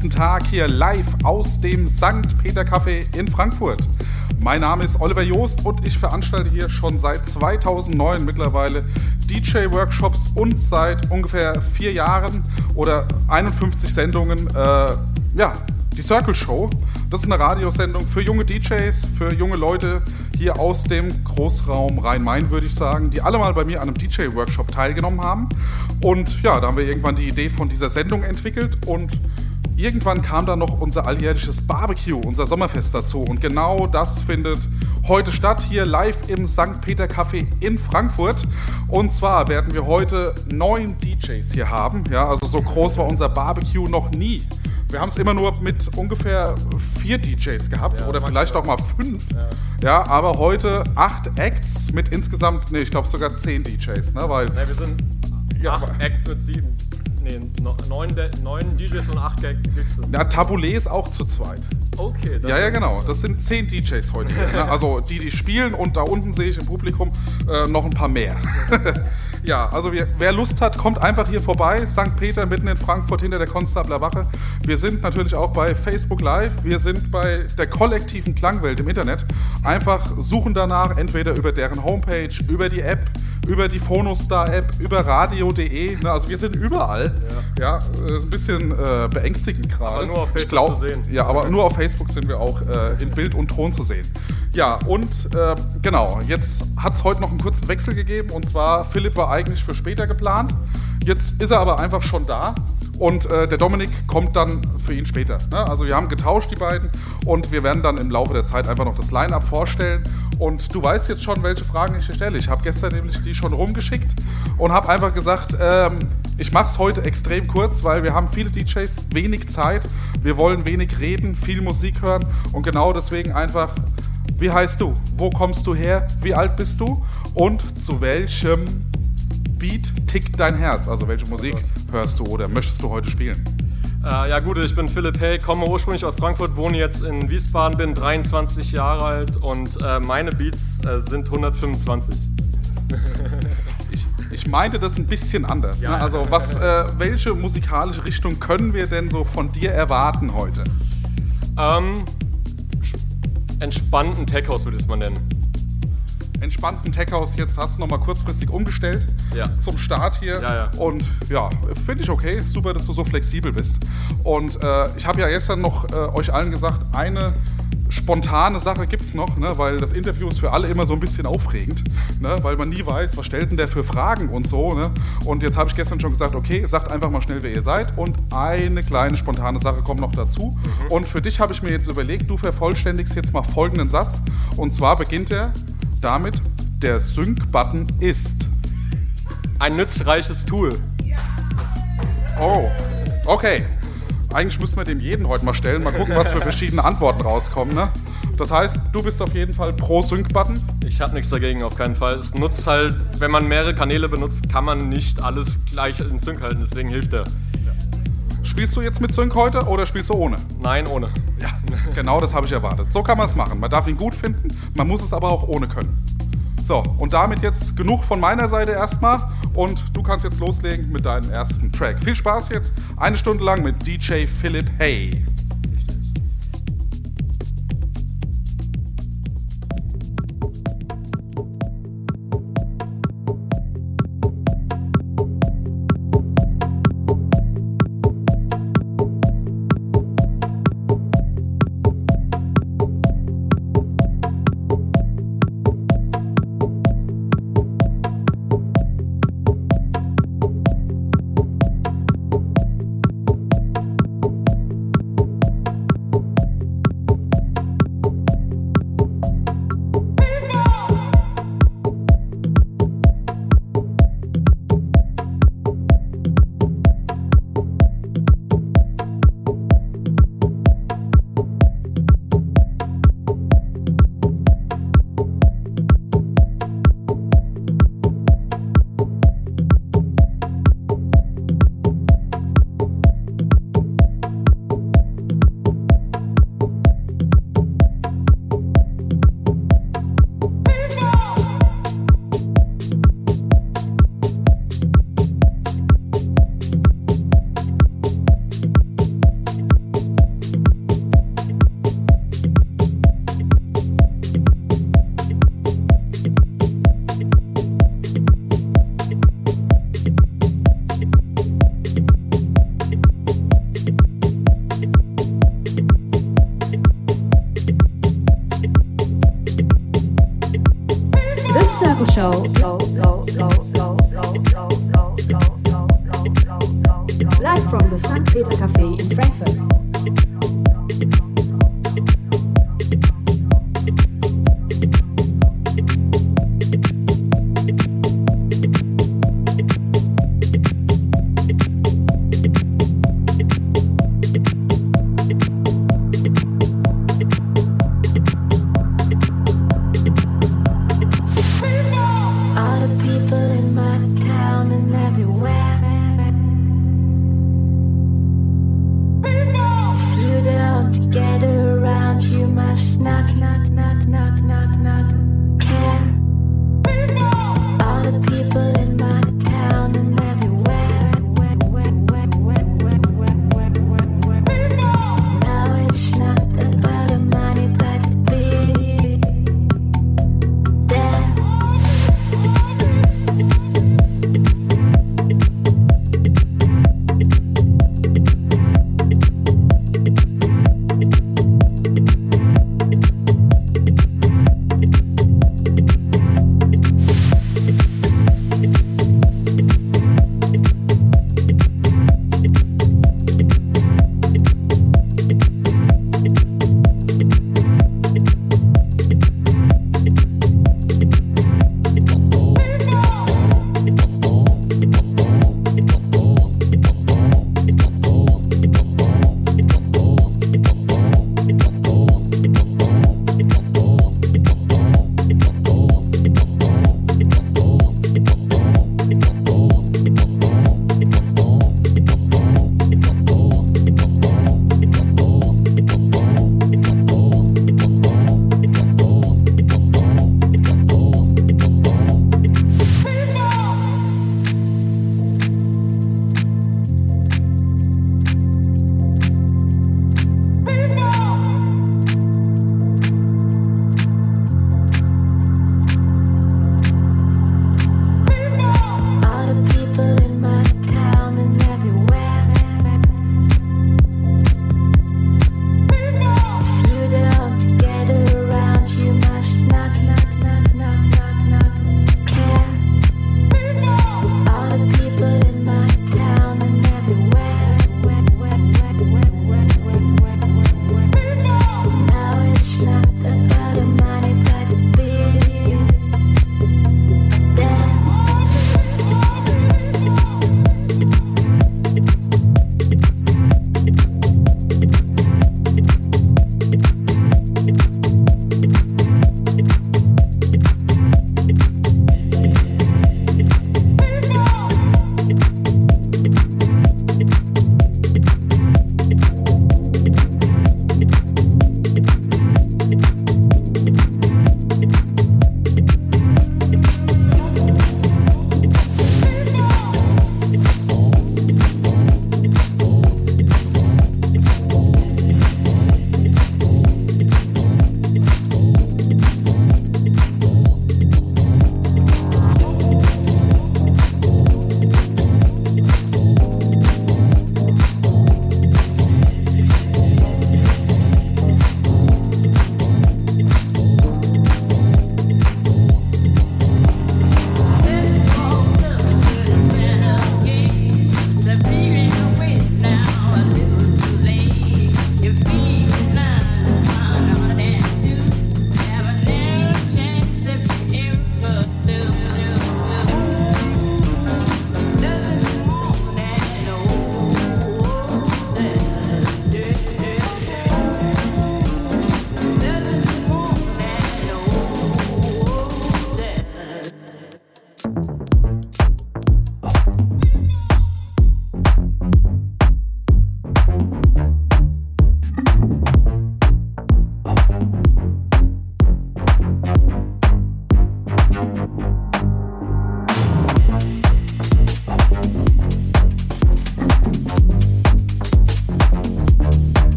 Guten Tag hier live aus dem St. Peter Café in Frankfurt. Mein Name ist Oliver Joost und ich veranstalte hier schon seit 2009 mittlerweile DJ-Workshops und seit ungefähr vier Jahren oder 51 Sendungen äh, ja, die Circle Show. Das ist eine Radiosendung für junge DJs, für junge Leute hier aus dem Großraum Rhein-Main, würde ich sagen, die alle mal bei mir an einem DJ-Workshop teilgenommen haben. Und ja, da haben wir irgendwann die Idee von dieser Sendung entwickelt und irgendwann kam dann noch unser alljährliches Barbecue, unser Sommerfest dazu. Und genau das findet heute statt, hier live im St. Peter Café in Frankfurt. Und zwar werden wir heute neun DJs hier haben. Ja, also so groß war unser Barbecue noch nie. Wir haben es immer nur mit ungefähr vier DJs gehabt ja, oder vielleicht auch mal fünf. Ja. ja. aber heute acht Acts mit insgesamt, nee, ich glaube sogar zehn DJs, ne? Weil, nee, wir sind ja, acht Acts mit sieben. Nee, neun, neun DJs und acht Gigs. Ja, Taboulet ist auch zu zweit. Okay. Ja, ja, genau. Das sind zehn DJs heute. Ne? Also die, die spielen und da unten sehe ich im Publikum äh, noch ein paar mehr. ja, also wer, wer, Lust hat, kommt einfach hier vorbei. St. Peter mitten in Frankfurt hinter der Konstabler Wache. Wir sind natürlich auch bei Facebook Live. Wir sind bei der kollektiven Klangwelt im Internet. Einfach suchen danach, entweder über deren Homepage, über die App, über die Phonostar-App, über radio.de. Ne? Also wir sind überall. Ja, ja ist ein bisschen äh, beängstigend gerade. Aber nur auf Facebook glaub, zu sehen. Ja, aber nur auf Facebook sind wir auch äh, in Bild und Ton zu sehen. Ja, und äh, genau, jetzt hat es heute noch einen kurzen Wechsel gegeben. Und zwar, Philipp war eigentlich für später geplant. Jetzt ist er aber einfach schon da. Und äh, der Dominik kommt dann für ihn später. Ne? Also wir haben getauscht, die beiden. Und wir werden dann im Laufe der Zeit einfach noch das Line-Up vorstellen. Und du weißt jetzt schon, welche Fragen ich dir stelle. Ich habe gestern nämlich die schon rumgeschickt und habe einfach gesagt, ähm, ich mache es heute extrem kurz, weil wir haben viele DJs, wenig Zeit. Wir wollen wenig reden, viel Musik hören. Und genau deswegen einfach, wie heißt du? Wo kommst du her? Wie alt bist du? Und zu welchem Beat tickt dein Herz? Also welche Musik hörst du oder möchtest du heute spielen? Äh, ja gut, ich bin Philipp Hey, komme ursprünglich aus Frankfurt, wohne jetzt in Wiesbaden, bin 23 Jahre alt und äh, meine Beats äh, sind 125. ich, ich, meinte das ein bisschen anders. Ja, ne? Also was, äh, welche musikalische Richtung können wir denn so von dir erwarten heute? Ähm, entspannten Tech House würde ich es mal nennen entspannten Tech House jetzt hast du nochmal kurzfristig umgestellt ja. zum Start hier. Ja, ja. Und ja, finde ich okay. Super, dass du so flexibel bist. Und äh, ich habe ja gestern noch äh, euch allen gesagt, eine spontane Sache gibt es noch, ne? weil das Interview ist für alle immer so ein bisschen aufregend, ne? weil man nie weiß, was stellt denn der für Fragen und so. Ne? Und jetzt habe ich gestern schon gesagt, okay, sagt einfach mal schnell, wer ihr seid und eine kleine spontane Sache kommt noch dazu. Mhm. Und für dich habe ich mir jetzt überlegt, du vervollständigst jetzt mal folgenden Satz und zwar beginnt er damit, der Sync-Button ist ein nützreiches Tool. Oh, okay. Eigentlich müssten wir dem jeden heute mal stellen. Mal gucken, was für verschiedene Antworten rauskommen. Ne? Das heißt, du bist auf jeden Fall pro Sync-Button? Ich habe nichts dagegen, auf keinen Fall. Es nutzt halt, wenn man mehrere Kanäle benutzt, kann man nicht alles gleich in Sync halten. Deswegen hilft er. Spielst du jetzt mit Sync heute oder spielst du ohne? Nein, ohne. Ja, genau das habe ich erwartet. So kann man es machen. Man darf ihn gut finden, man muss es aber auch ohne können. So, und damit jetzt genug von meiner Seite erstmal und du kannst jetzt loslegen mit deinem ersten Track. Viel Spaß jetzt, eine Stunde lang mit DJ Philip Hay.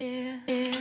yeah, yeah.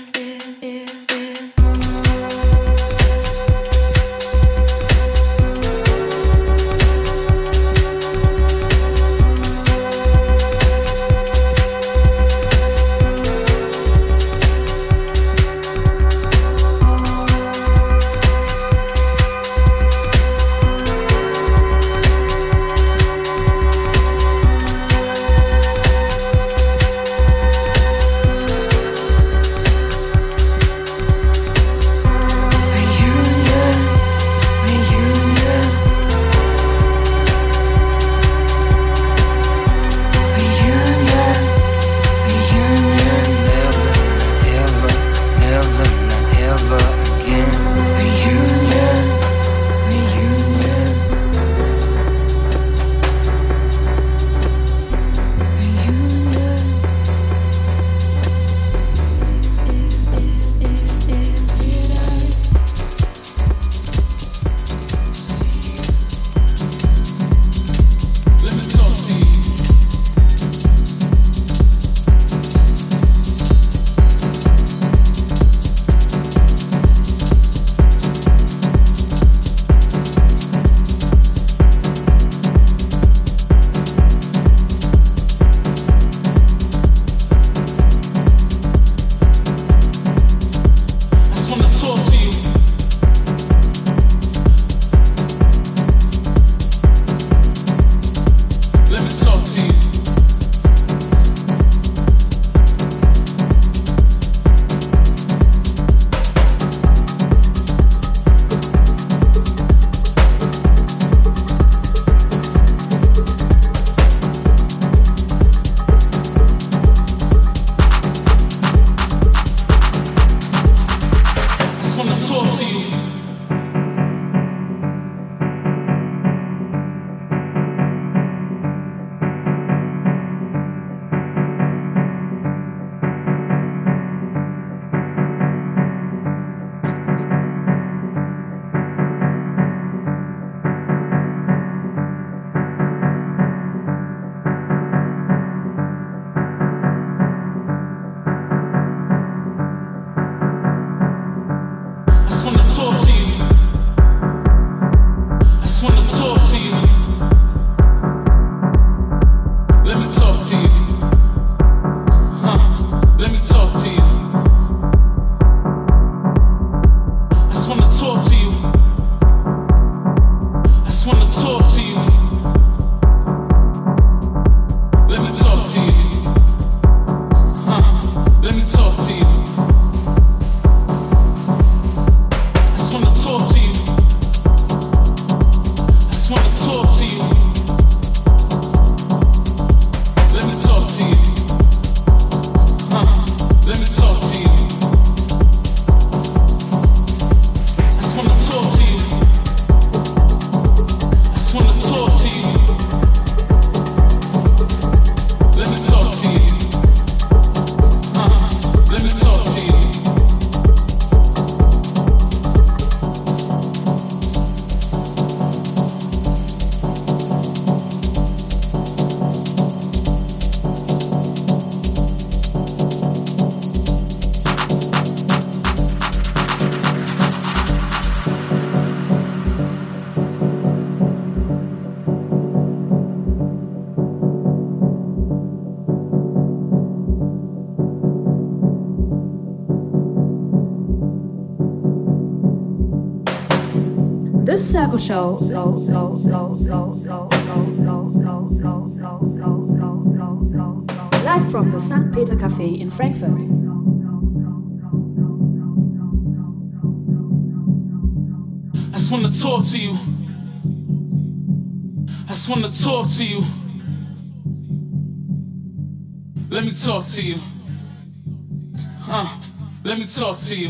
Michael Show. Live from the St. Peter Cafe in Frankfurt. I just wanna talk to you. I just wanna talk to you. Let me talk to you. Huh? let me talk to you.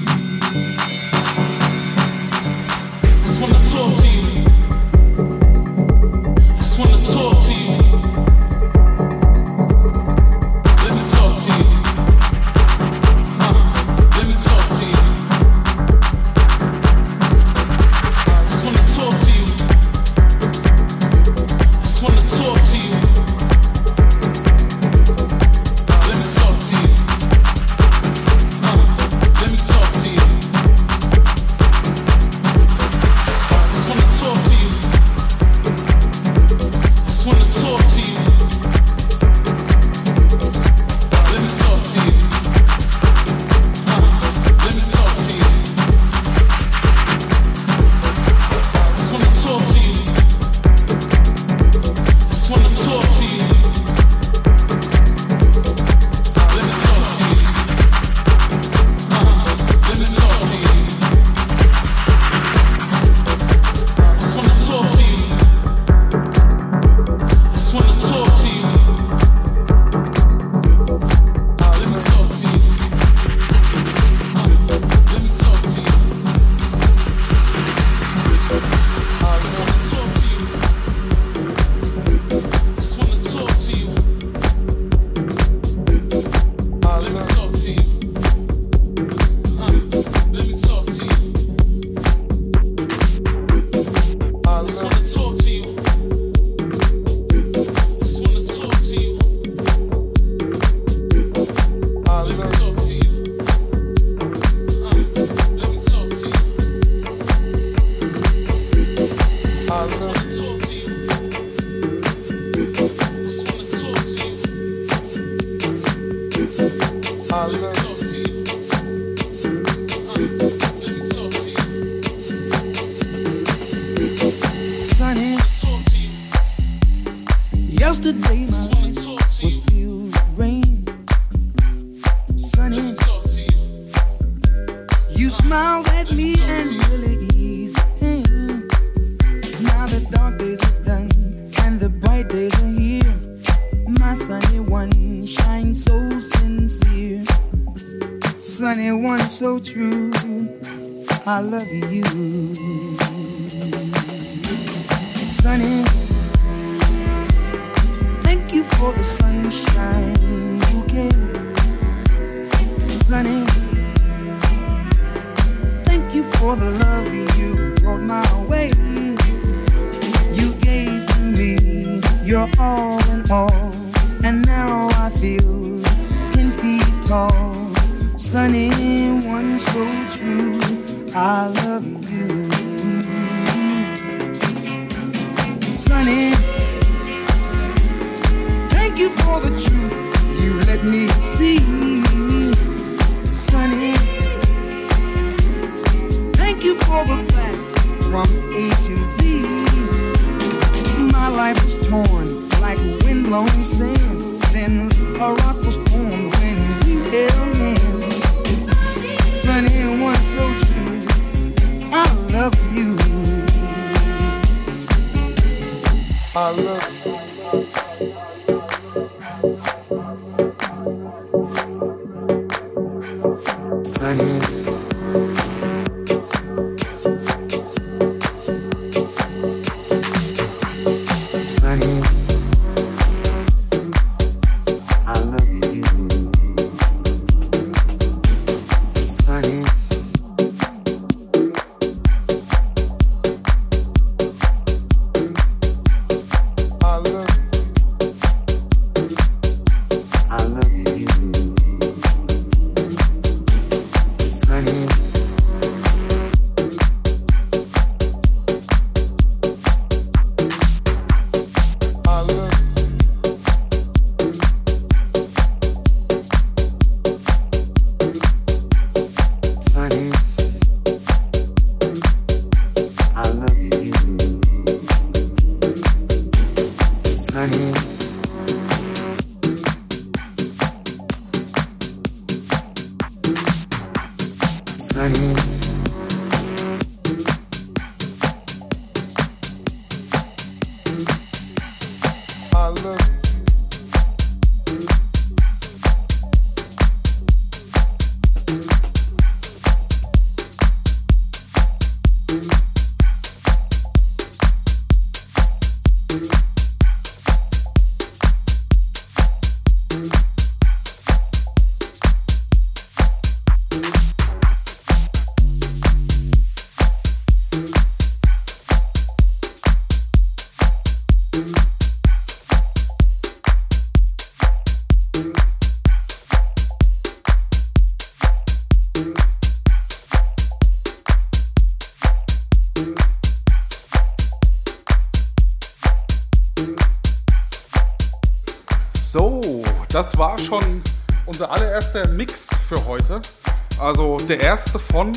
Der erste von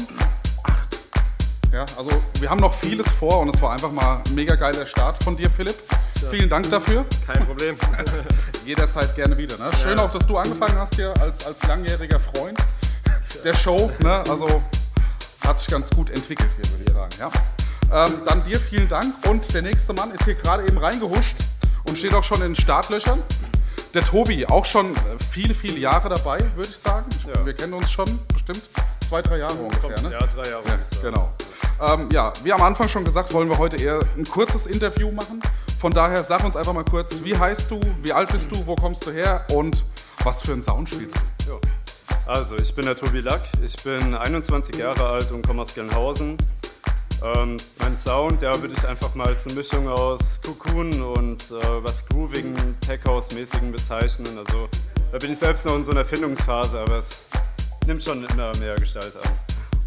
acht. Ja, also wir haben noch vieles vor und es war einfach mal ein mega geiler Start von dir, Philipp. Vielen Dank dafür. Kein Problem. Jederzeit gerne wieder. Ne? Schön auch, dass du angefangen hast hier als, als langjähriger Freund der Show. Ne? Also hat sich ganz gut entwickelt hier, würde ich sagen. Ja? Ähm, dann dir vielen Dank und der nächste Mann ist hier gerade eben reingehuscht und steht auch schon in den Startlöchern. Der Tobi, auch schon äh, viele, viele Jahre dabei, würde ich sagen. Ich, Ja. Wir kennen uns schon bestimmt zwei, drei Jahre ungefähr. Ne? Ja, drei Jahre. sagen. Genau. Ähm, ja, wie am Anfang schon gesagt, wollen wir heute eher ein kurzes Interview machen. Von daher sag uns einfach mal kurz, wie heißt du, wie alt bist du, wo kommst du her und was für einen Sound spielst du? Ja. Also, ich bin der Tobi Lack, ich bin 21 Jahre alt und komme aus Gelnhausen. Ähm, mein Sound, ja, würde ich einfach mal als eine Mischung aus Cocoon und äh, was groovigen, Tech-House-mäßigen bezeichnen. Also, da bin ich selbst noch in so einer Findungsphase, aber es nimmt schon immer mehr Gestalt an.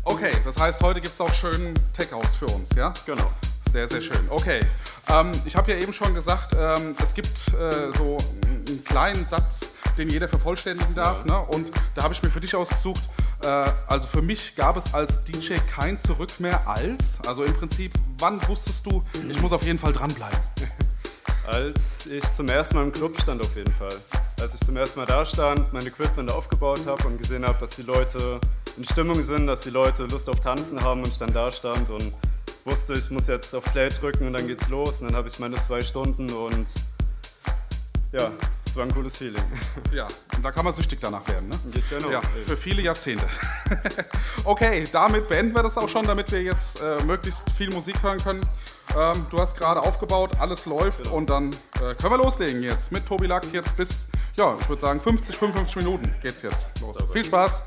Okay, das heißt, heute gibt es auch schön Tech House für uns, ja? Genau. Sehr, sehr schön. Okay. Ähm, ich habe ja eben schon gesagt, ähm, es gibt äh, so einen kleinen Satz, den jeder vervollständigen darf. Ne? Und da habe ich mir für dich ausgesucht, äh, also für mich gab es als DJ kein Zurück mehr als. Also im Prinzip, wann wusstest du, ich muss auf jeden Fall dranbleiben? Als ich zum ersten Mal im Club stand, auf jeden Fall. Als ich zum ersten Mal da stand, mein Equipment aufgebaut habe und gesehen habe, dass die Leute in Stimmung sind, dass die Leute Lust auf Tanzen haben und ich dann da stand und wusste, ich muss jetzt auf Play drücken und dann geht's los. Und dann habe ich meine zwei Stunden und ja, es war ein cooles Feeling. Ja, und da kann man süchtig danach werden. Ne? Genau. Ja, für viele Jahrzehnte. okay, damit beenden wir das auch schon, damit wir jetzt äh, möglichst viel Musik hören können. Ähm, du hast gerade aufgebaut, alles läuft und dann äh, können wir loslegen jetzt mit Tobi Lack jetzt bis, ja, ich würde sagen 50, 55 Minuten geht's jetzt los. Viel Spaß!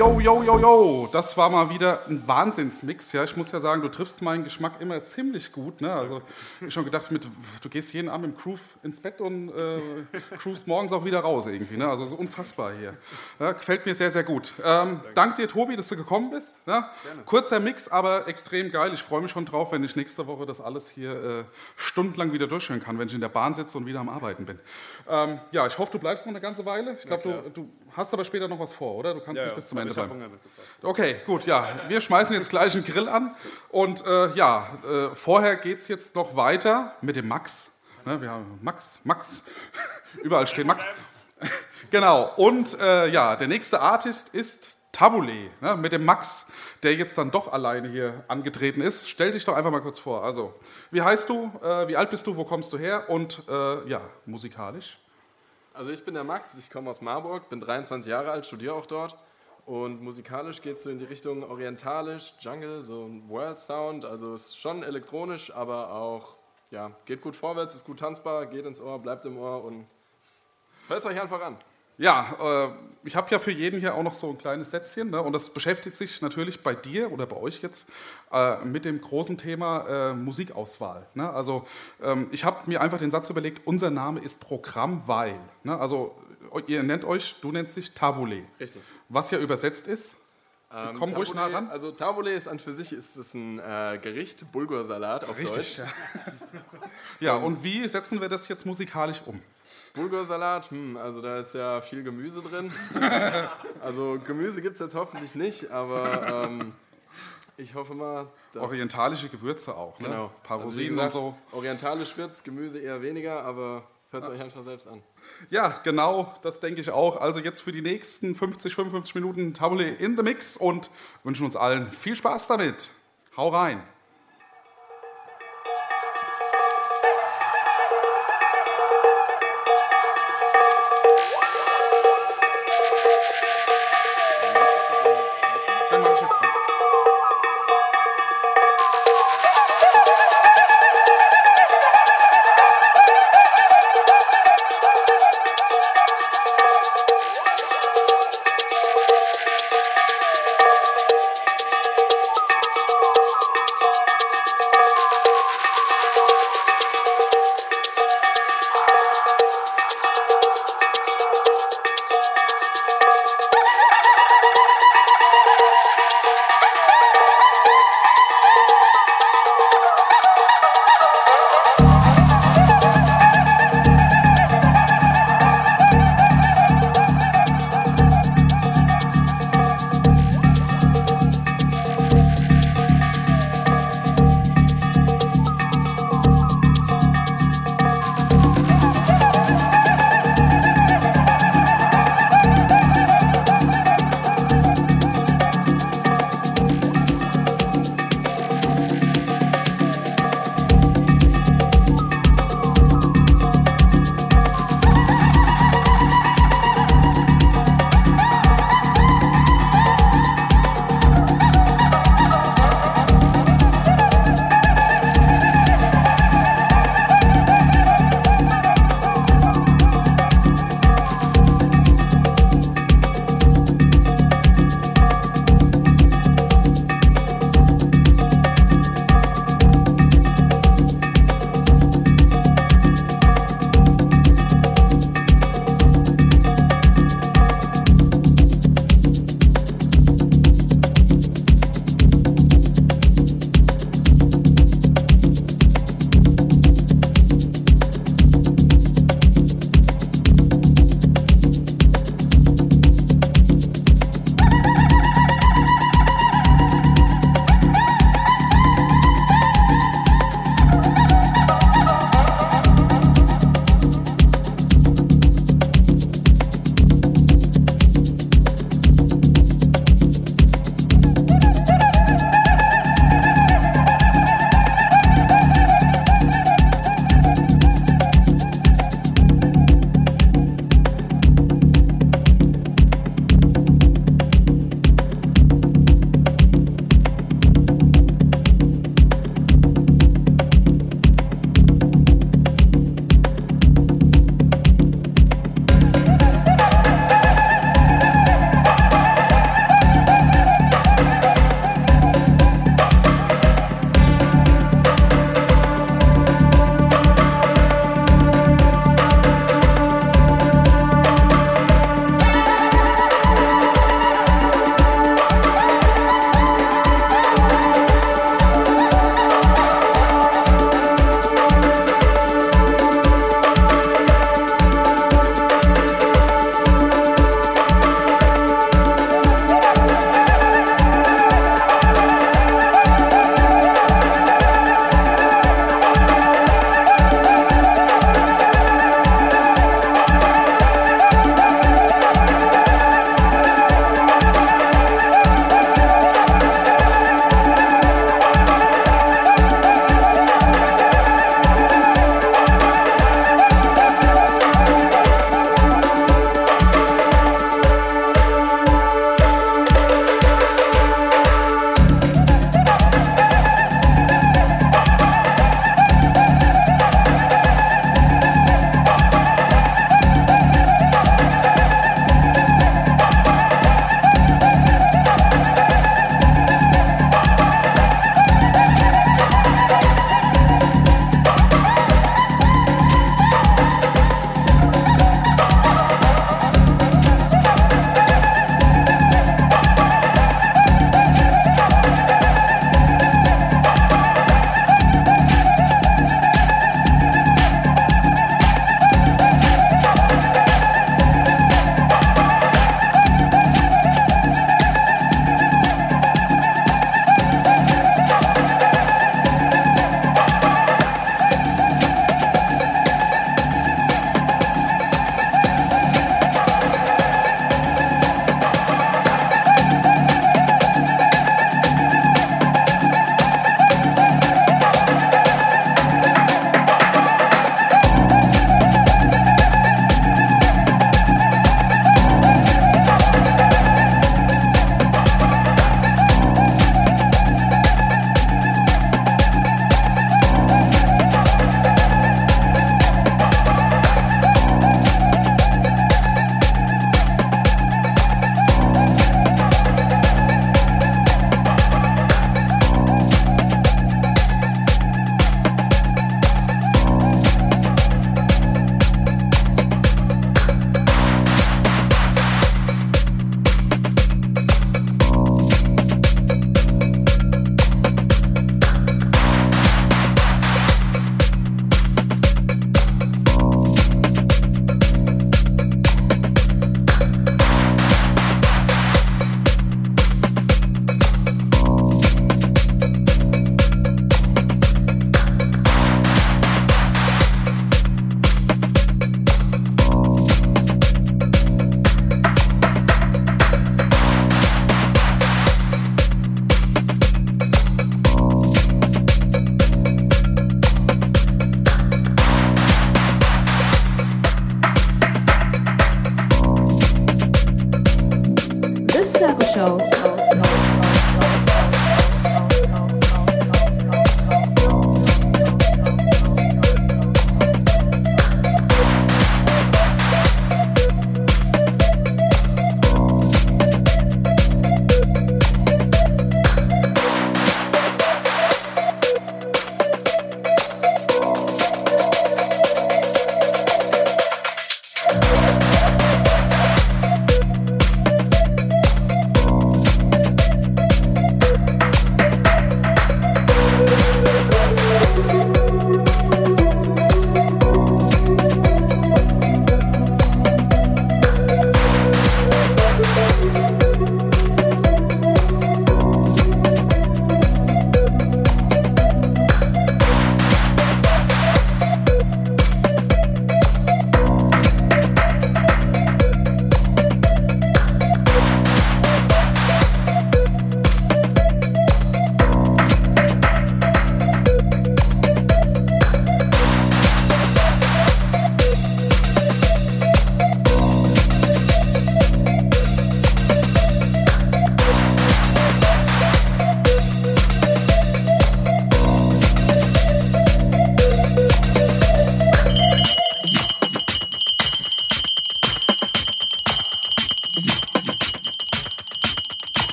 Yo, yo, yo, yo, das war mal wieder ein Wahnsinnsmix. Ja, ich muss ja sagen, du triffst meinen Geschmack immer ziemlich gut. Ne? Also ich schon gedacht, mit, du gehst jeden Abend im Groove ins Bett und äh, cruist morgens auch wieder raus irgendwie. Ne? Also so unfassbar hier. Ja, gefällt mir sehr, sehr gut. Ähm, danke dir, Tobi, dass du gekommen bist. Ja? Kurzer Mix, aber extrem geil. Ich freue mich schon drauf, wenn ich nächste Woche das alles hier äh, stundenlang wieder durchhören kann, wenn ich in der Bahn sitze und wieder am Arbeiten bin. Ähm, ja, ich hoffe, du bleibst noch eine ganze Weile. Ich glaube, du, du hast aber später noch was vor, oder? Du kannst Ja, nicht ja. bis zum Ende bleiben. Okay, gut, ja. Wir schmeißen jetzt gleich einen Grill an. Und äh, ja, äh, vorher geht es jetzt noch weiter mit dem Max. Ne, wir haben Max, Max. Überall steht Max. genau. Und äh, ja, der nächste Artist ist Tabule, ne, mit dem Max, der jetzt dann doch alleine hier angetreten ist. Stell dich doch einfach mal kurz vor. Also, wie heißt du? Äh, wie alt bist du? Wo kommst du her? Und äh, ja, musikalisch. Also ich bin der Max, ich komme aus Marburg, bin 23 Jahre alt, studiere auch dort. Und musikalisch geht es so in die Richtung orientalisch, Jungle, so ein World Sound. Also ist schon elektronisch, aber auch, ja, geht gut vorwärts, ist gut tanzbar, geht ins Ohr, bleibt im Ohr und hört euch einfach an. Ja, äh, ich habe ja für jeden hier auch noch so ein kleines Sätzchen ne? und das beschäftigt sich natürlich bei dir oder bei euch jetzt äh, mit dem großen Thema äh, Musikauswahl. Ne? Also ähm, ich habe mir einfach den Satz überlegt, unser Name ist Programm, weil. Ne? Also ihr nennt euch, du nennst dich Tabule. Richtig. Was ja übersetzt ist, Ähm, komm ruhig nah ran. Also Tabule ist an für sich ist es ein äh, Gericht, Bulgursalat auf Richtig, Deutsch. ja. Ja, und wie setzen wir das jetzt musikalisch um? Bulgursalat, hm, also da ist ja viel Gemüse drin. also Gemüse gibt es jetzt hoffentlich nicht, aber ähm, ich hoffe mal, dass... Orientalische Gewürze auch, ne? Genau. Ein paar Also Rosinen gesagt, und so. Orientalisch wird's, Gemüse eher weniger, aber hört es euch einfach selbst an. Ja, genau, das denke ich auch. Also jetzt für die nächsten 50, 55 Minuten Tabule in the Mix und wünschen uns allen viel Spaß damit. Hau rein.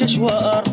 عايش اشواق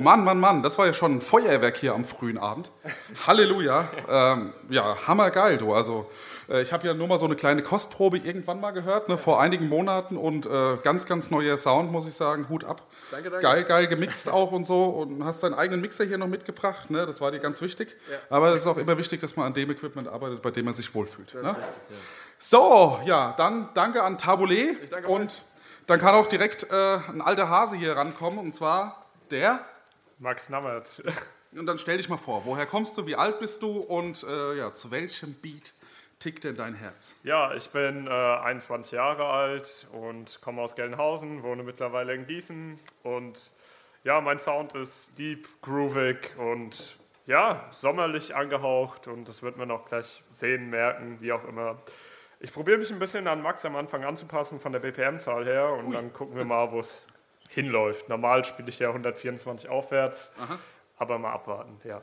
Mann, Mann, Mann, das war ja schon ein Feuerwerk hier am frühen Abend. Halleluja. Ähm, ja, hammergeil, du. Also, äh, ich habe ja nur mal so eine kleine Kostprobe irgendwann mal gehört, ne, vor einigen Monaten und äh, ganz, ganz neuer Sound, muss ich sagen. Hut ab. Danke, danke. Geil, geil gemixt auch und so und hast deinen eigenen Mixer hier noch mitgebracht, ne? Das war dir ganz wichtig. Aber es ist auch immer wichtig, dass man an dem Equipment arbeitet, bei dem man sich wohlfühlt. Ne? So, ja, dann danke an Taboulet danke und dann kann auch direkt äh, ein alter Hase hier rankommen und zwar der. Max Nammert. Und dann stell dich mal vor, woher kommst du, wie alt bist du und äh, ja, zu welchem Beat tickt denn dein Herz? Ja, ich bin äh, 21 Jahre alt und komme aus Gelnhausen, wohne mittlerweile in Gießen und ja, mein Sound ist deep, groovig und ja, sommerlich angehaucht und das wird man auch gleich sehen, merken, wie auch immer. Ich probiere mich ein bisschen an Max am Anfang anzupassen von der BPM-Zahl her und dann gucken wir mal, wo es hinläuft. Normal spiele ich ja 124 aufwärts, aber mal abwarten, ja.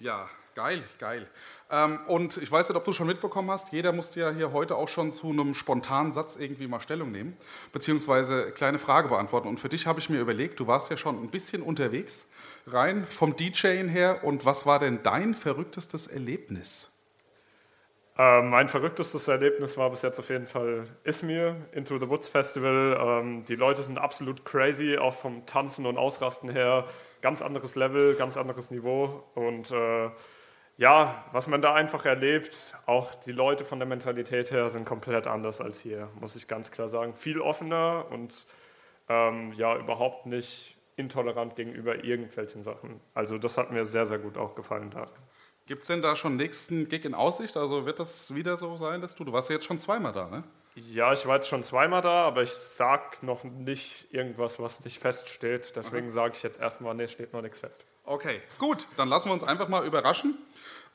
Ja, geil, geil. Ähm, und ich weiß nicht, ob du schon mitbekommen hast, jeder musste ja hier heute auch schon zu einem spontanen Satz irgendwie mal Stellung nehmen, beziehungsweise kleine Frage beantworten. Und für dich habe ich mir überlegt, du warst ja schon ein bisschen unterwegs, rein vom DJing her. Und was war denn dein verrücktestes Erlebnis? Ähm, mein verrücktestes Erlebnis war bis jetzt auf jeden Fall Izmir, Into the Woods Festival. Ähm, die Leute sind absolut crazy, auch vom Tanzen und Ausrasten her. Ganz anderes Level, ganz anderes Niveau. Und äh, ja, was man da einfach erlebt, auch die Leute von der Mentalität her sind komplett anders als hier, muss ich ganz klar sagen. Viel offener und ähm, ja, überhaupt nicht intolerant gegenüber irgendwelchen Sachen. Also das hat mir sehr, sehr gut auch gefallen da. Gibt es denn da schon nächsten Gig in Aussicht? Also wird das wieder so sein, dass du, du warst ja jetzt schon zweimal da, ne? Ja, ich war jetzt schon zweimal da, aber ich sag noch nicht irgendwas, was nicht feststeht. Deswegen sage ich jetzt erstmal, nee, steht noch nichts fest. Okay, gut, dann lassen wir uns einfach mal überraschen.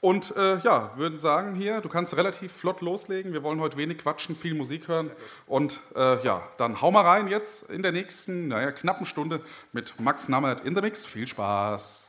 Und äh, ja, würden sagen hier, du kannst relativ flott loslegen. Wir wollen heute wenig quatschen, viel Musik hören. Und äh, ja, dann hau mal rein jetzt in der nächsten, naja, knappen Stunde mit Max Nammert in the Mix. Viel Spaß.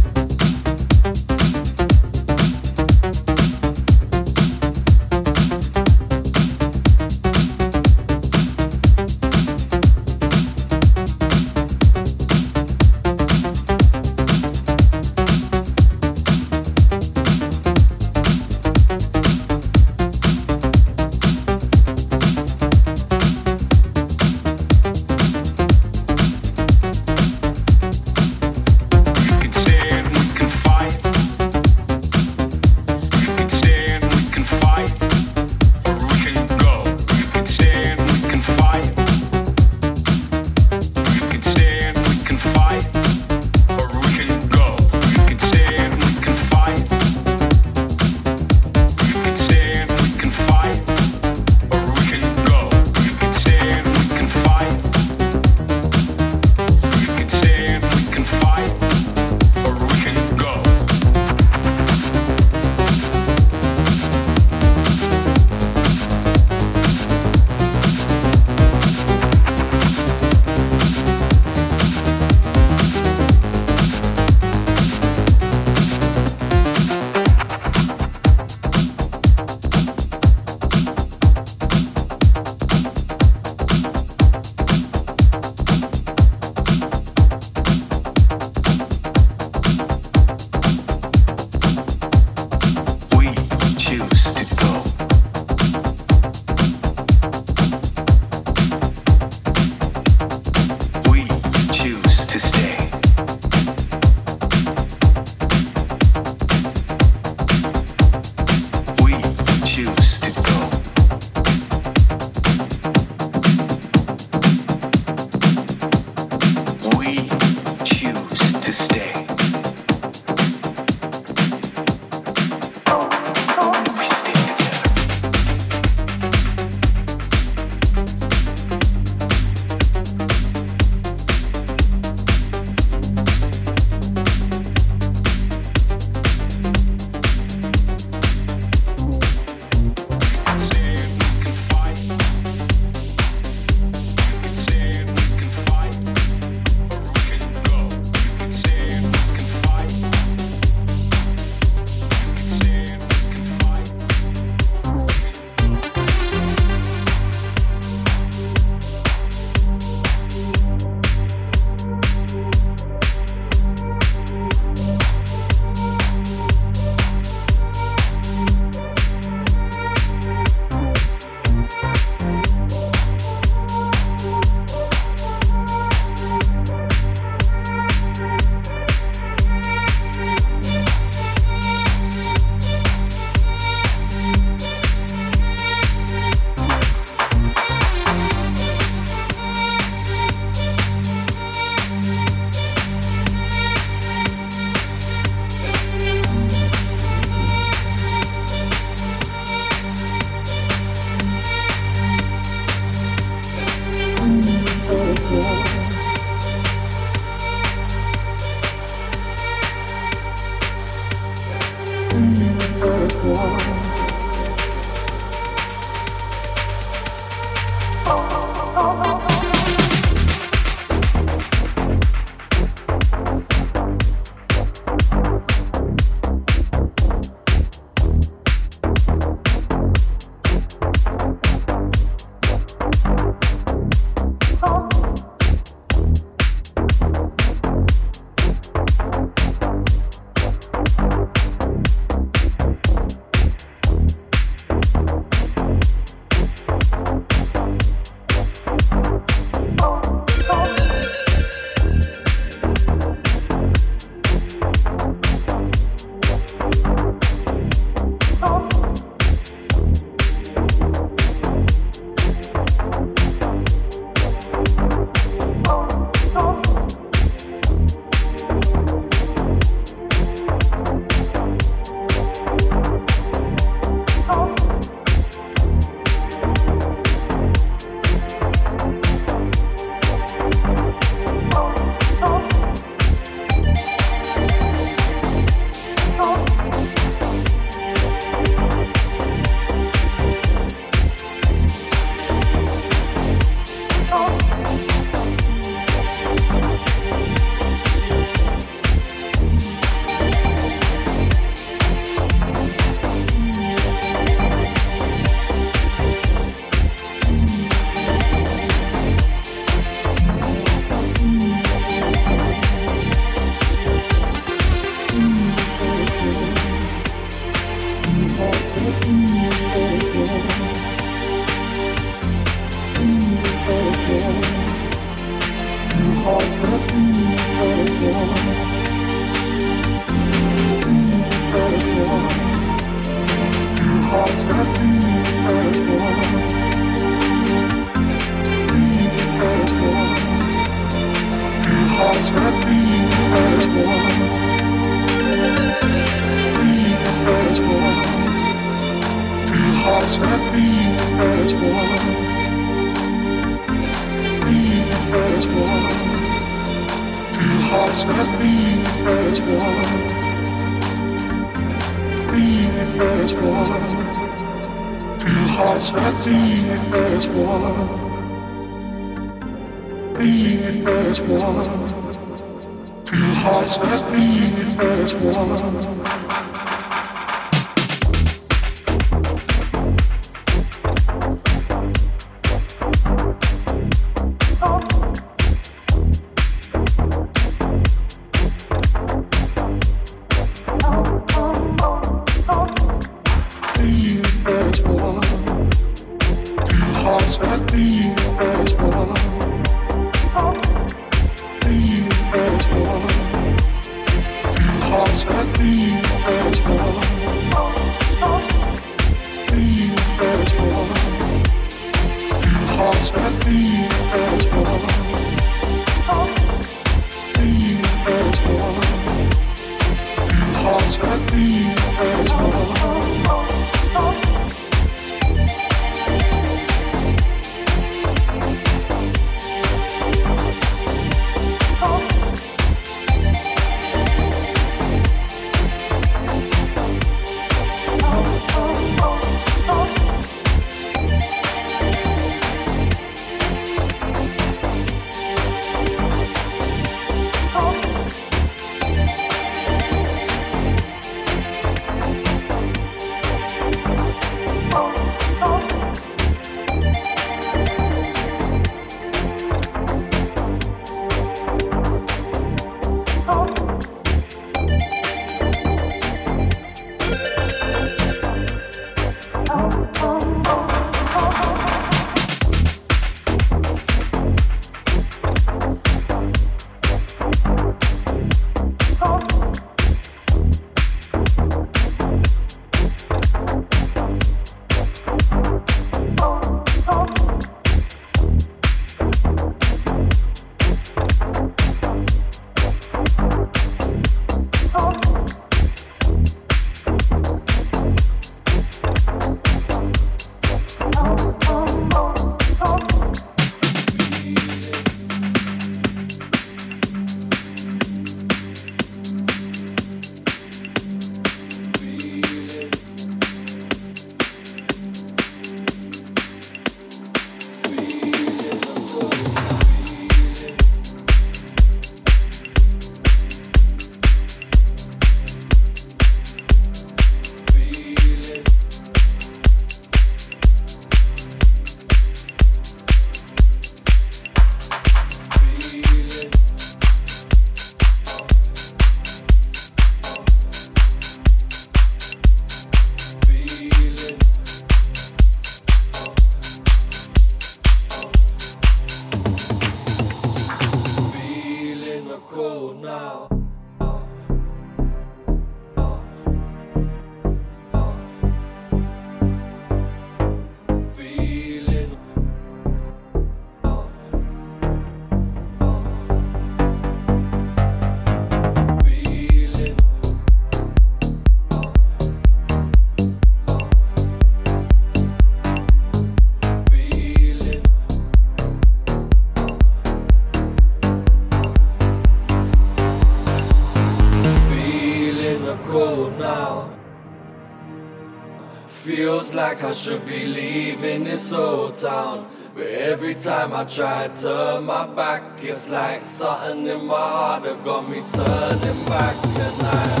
should be leaving this old town. But every time I try to turn my back, it's like something in my heart that got me turning back at night.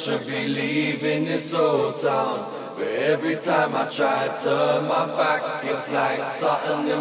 should be leaving this old town. But every time I try to turn my back, it's like something in